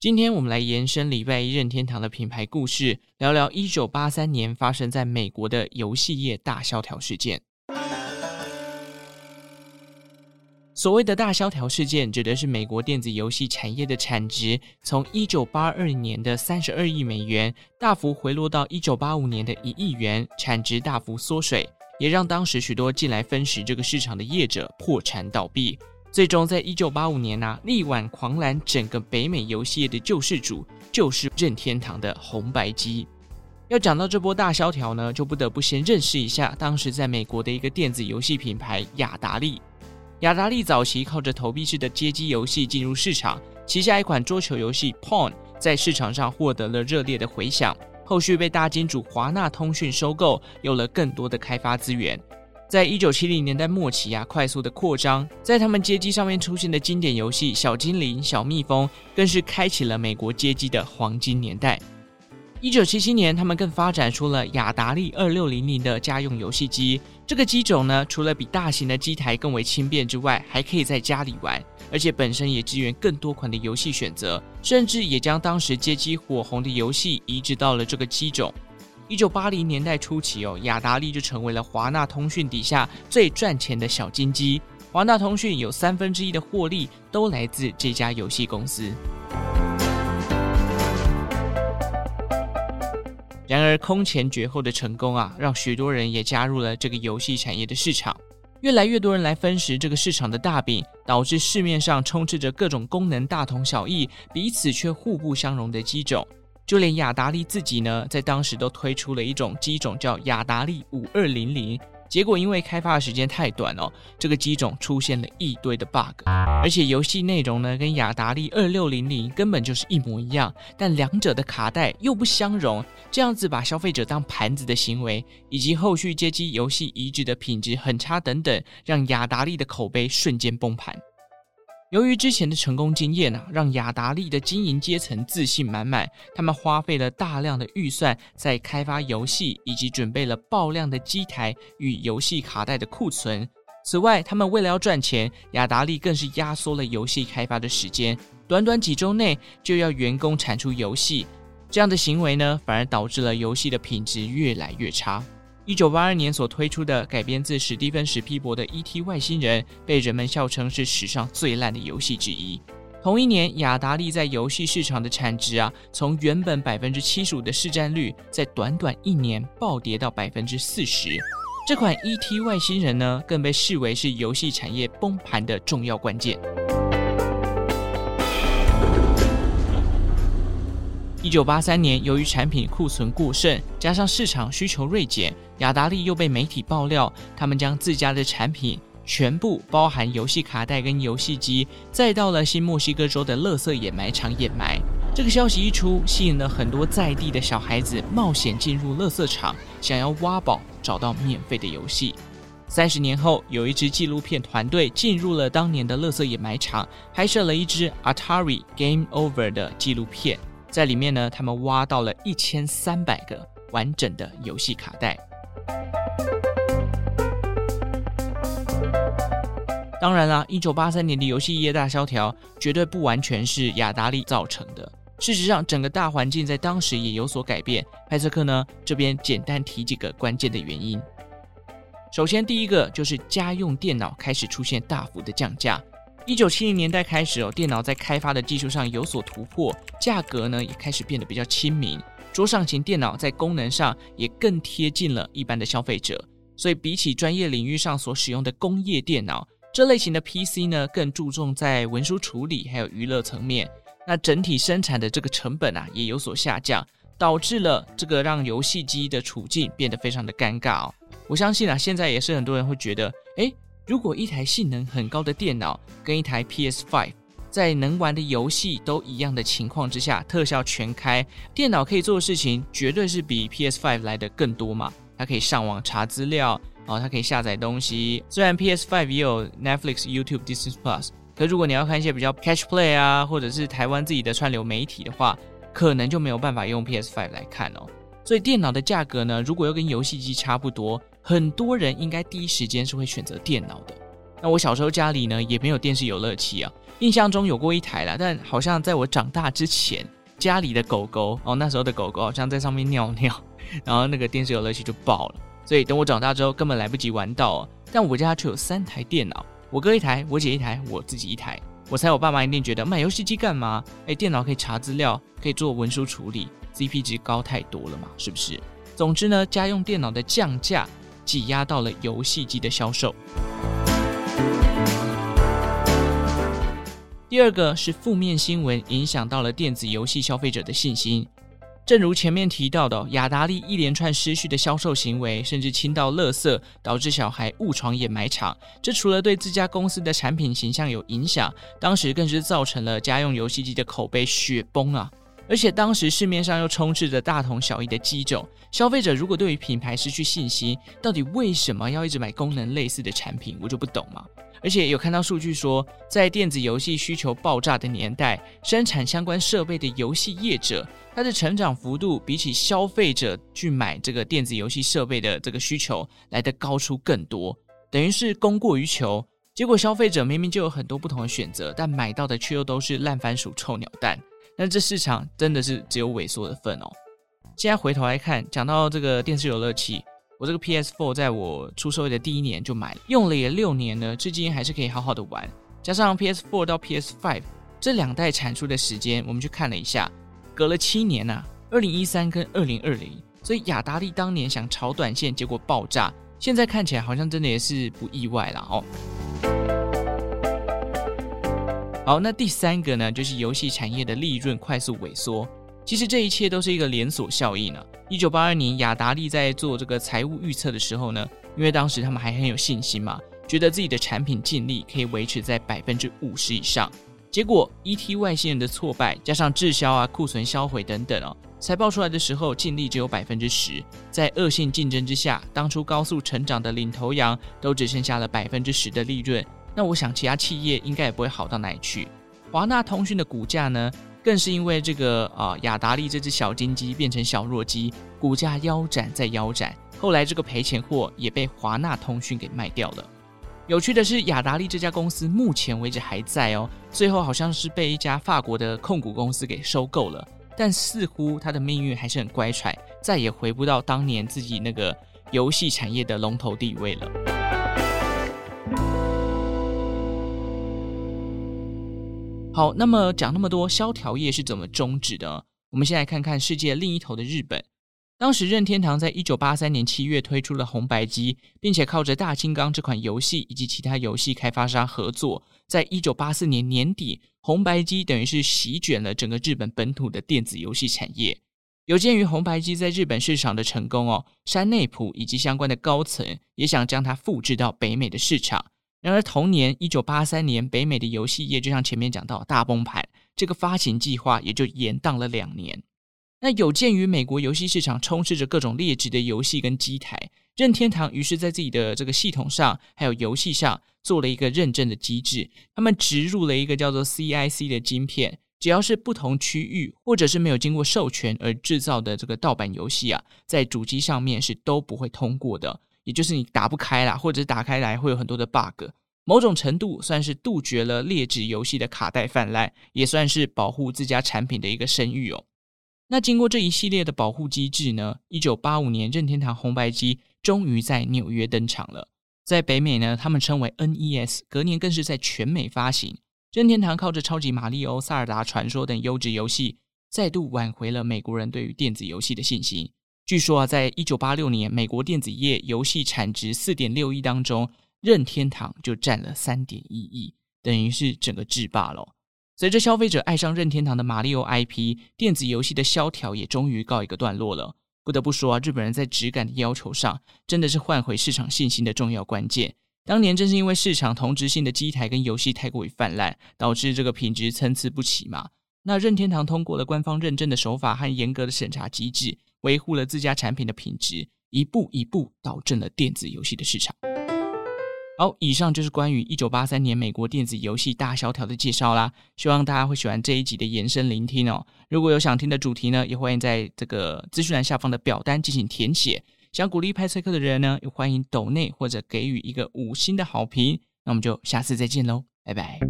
今天我们来延伸礼拜一任天堂的品牌故事，聊聊一九八三年发生在美国的游戏业大萧条事件。所谓的大萧条事件，指的是美国电子游戏产业的产值从一九八二年的三十二亿美元大幅回落到一九八五年的一亿元，产值大幅缩水，也让当时许多进来分食这个市场的业者破产倒闭。最终，在一九八五年呢、力挽狂澜，整个北美游戏业的救世主就是任天堂的红白机。要讲到这波大萧条呢，就不得不先认识一下当时在美国的一个电子游戏品牌雅达利。雅达利早期靠着投币式的街机游戏进入市场，旗下一款桌球游戏《Pong》在市场上获得了热烈的回响。后续被大金主华纳通讯收购，有了更多的开发资源。在一九七零年代末期啊，快速的扩张，在他们街机上面出现的经典游戏《小精灵》《小蜜蜂》，更是开启了美国街机的黄金年代。一九七七年，他们更发展出了雅达利二六零零的家用游戏机。这个机种呢，除了比大型的机台更为轻便之外，还可以在家里玩，而且本身也支援更多款的游戏选择，甚至也将当时街机火红的游戏移植到了这个机种。一九八零年代初期哦，雅达利就成为了华纳通讯底下最赚钱的小金鸡。华纳通讯有三分之一的获利都来自这家游戏公司。然而，空前绝后的成功啊，让许多人也加入了这个游戏产业的市场。越来越多人来分食这个市场的大饼，导致市面上充斥着各种功能大同小异、彼此却互不相容的机种。就连雅达利自己呢，在当时都推出了一种机种，叫雅达利五二零零。结果因为开发的时间太短哦，这个机种出现了一堆的 bug，而且游戏内容呢跟雅达利二六零零根本就是一模一样，但两者的卡带又不相容，这样子把消费者当盘子的行为，以及后续街机游戏移植的品质很差等等，让雅达利的口碑瞬间崩盘。由于之前的成功经验啊，让雅达利的经营阶层自信满满，他们花费了大量的预算在开发游戏，以及准备了爆量的机台与游戏卡带的库存。此外，他们为了要赚钱，雅达利更是压缩了游戏开发的时间，短短几周内就要员工产出游戏。这样的行为呢，反而导致了游戏的品质越来越差。一九八二年所推出的改编自史蒂芬史皮伯的《E.T. 外星人》，被人们笑称是史上最烂的游戏之一。同一年，雅达利在游戏市场的产值啊，从原本百分之七十五的市占率，在短短一年暴跌到百分之四十。这款《E.T. 外星人》呢，更被视为是游戏产业崩盘的重要关键。一九八三年，由于产品库存过剩，加上市场需求锐减，雅达利又被媒体爆料，他们将自家的产品全部包含游戏卡带跟游戏机，再到了新墨西哥州的垃圾掩埋场掩埋。这个消息一出，吸引了很多在地的小孩子冒险进入垃圾场，想要挖宝找到免费的游戏。三十年后，有一支纪录片团队进入了当年的垃圾掩埋场，拍摄了一支 Atari Game Over 的纪录片。在里面呢，他们挖到了一千三百个完整的游戏卡带。当然啦，一九八三年的游戏业大萧条绝对不完全是雅达利造成的。事实上，整个大环境在当时也有所改变。派翠克呢，这边简单提几个关键的原因。首先，第一个就是家用电脑开始出现大幅的降价。一九七零年代开始哦，电脑在开发的技术上有所突破，价格呢也开始变得比较亲民。桌上型电脑在功能上也更贴近了一般的消费者，所以比起专业领域上所使用的工业电脑，这类型的 PC 呢更注重在文书处理还有娱乐层面。那整体生产的这个成本啊也有所下降，导致了这个让游戏机的处境变得非常的尴尬哦。我相信啊，现在也是很多人会觉得，诶。如果一台性能很高的电脑跟一台 PS5 在能玩的游戏都一样的情况之下，特效全开，电脑可以做的事情绝对是比 PS5 来的更多嘛。它可以上网查资料，哦，它可以下载东西。虽然 PS5 也有 Netflix、YouTube、Disney Plus，可如果你要看一些比较 Catch Play 啊，或者是台湾自己的串流媒体的话，可能就没有办法用 PS5 来看哦。所以电脑的价格呢，如果又跟游戏机差不多。很多人应该第一时间是会选择电脑的，那我小时候家里呢也没有电视游乐器啊，印象中有过一台啦，但好像在我长大之前，家里的狗狗哦，那时候的狗狗好像在上面尿尿，然后那个电视游乐器就爆了，所以等我长大之后根本来不及玩到啊。但我家却有三台电脑，我哥一台，我姐一台，我自己一台。我猜我爸妈一定觉得买游戏机干嘛？哎，电脑可以查资料，可以做文书处理，CP 值高太多了嘛，是不是？总之呢，家用电脑的降价挤压到了游戏机的销售。第二个是负面新闻影响到了电子游戏消费者的信心。正如前面提到的，雅达利一连串失序的销售行为，甚至倾倒垃圾，导致小孩误闯掩埋场。这除了对自家公司的产品形象有影响，当时更是造成了家用游戏机的口碑雪崩啊！而且当时市面上又充斥着大同小异的机种，消费者如果对于品牌失去信心，到底为什么要一直买功能类似的产品？我就不懂嘛。而且有看到数据说，在电子游戏需求爆炸的年代，生产相关设备的游戏业者，它的成长幅度比起消费者去买这个电子游戏设备的这个需求来得高出更多，等于是供过于求。结果消费者明明就有很多不同的选择，但买到的却又都是烂番薯、臭鸟蛋。那这市场真的是只有萎缩的份哦。现在回头来看，讲到这个电视游乐器。我这个 PS4 在我出社会的第一年就买了，用了也六年呢，至今还是可以好好的玩。加上 PS4 到 PS5 这两代产出的时间，我们去看了一下，隔了七年呐、啊，二零一三跟二零二零。所以雅达利当年想炒短线，结果爆炸，现在看起来好像真的也是不意外了哦。好，那第三个呢，就是游戏产业的利润快速萎缩。其实这一切都是一个连锁效应呢。一九八二年，雅达利在做这个财务预测的时候呢，因为当时他们还很有信心嘛，觉得自己的产品净利可以维持在百分之五十以上。结果，E.T. 外星人的挫败，加上滞销啊、库存销毁等等哦，财报出来的时候净利只有百分之十。在恶性竞争之下，当初高速成长的领头羊都只剩下了百分之十的利润。那我想，其他企业应该也不会好到哪里去。华纳通讯的股价呢？更是因为这个啊，雅达利这只小金鸡变成小弱鸡，股价腰斩再腰斩。后来这个赔钱货也被华纳通讯给卖掉了。有趣的是，雅达利这家公司目前为止还在哦，最后好像是被一家法国的控股公司给收购了，但似乎它的命运还是很乖舛，再也回不到当年自己那个游戏产业的龙头地位了。好，那么讲那么多，萧条业是怎么终止的？我们先来看看世界另一头的日本。当时任天堂在一九八三年七月推出了红白机，并且靠着大金刚这款游戏以及其他游戏开发商合作，在一九八四年年底，红白机等于是席卷了整个日本本土的电子游戏产业。有鉴于红白机在日本市场的成功哦，山内溥以及相关的高层也想将它复制到北美的市场。然而，同年一九八三年，北美的游戏业就像前面讲到大崩盘，这个发行计划也就延宕了两年。那有鉴于美国游戏市场充斥着各种劣质的游戏跟机台，任天堂于是在自己的这个系统上还有游戏上做了一个认证的机制，他们植入了一个叫做 CIC 的晶片，只要是不同区域或者是没有经过授权而制造的这个盗版游戏啊，在主机上面是都不会通过的。也就是你打不开啦，或者打开来会有很多的 bug，某种程度算是杜绝了劣质游戏的卡带泛滥，也算是保护自家产品的一个声誉哦。那经过这一系列的保护机制呢，一九八五年任天堂红白机终于在纽约登场了，在北美呢，他们称为 NES，隔年更是在全美发行。任天堂靠着超级玛利欧、萨尔达传说等优质游戏，再度挽回了美国人对于电子游戏的信心。据说啊，在一九八六年，美国电子业游戏产值四点六亿当中，任天堂就占了三点一亿，等于是整个制霸了。随着消费者爱上任天堂的马里奥 IP，电子游戏的萧条也终于告一个段落了。不得不说啊，日本人在质感的要求上，真的是换回市场信心的重要关键。当年正是因为市场同质性的机台跟游戏太过于泛滥，导致这个品质参差不齐嘛。那任天堂通过了官方认证的手法和严格的审查机制。维护了自家产品的品质，一步一步导正了电子游戏的市场。好，以上就是关于一九八三年美国电子游戏大萧条的介绍啦。希望大家会喜欢这一集的延伸聆听哦。如果有想听的主题呢，也欢迎在这个资讯栏下方的表单进行填写。想鼓励派翠克的人呢，也欢迎抖内或者给予一个五星的好评。那我们就下次再见喽，拜拜。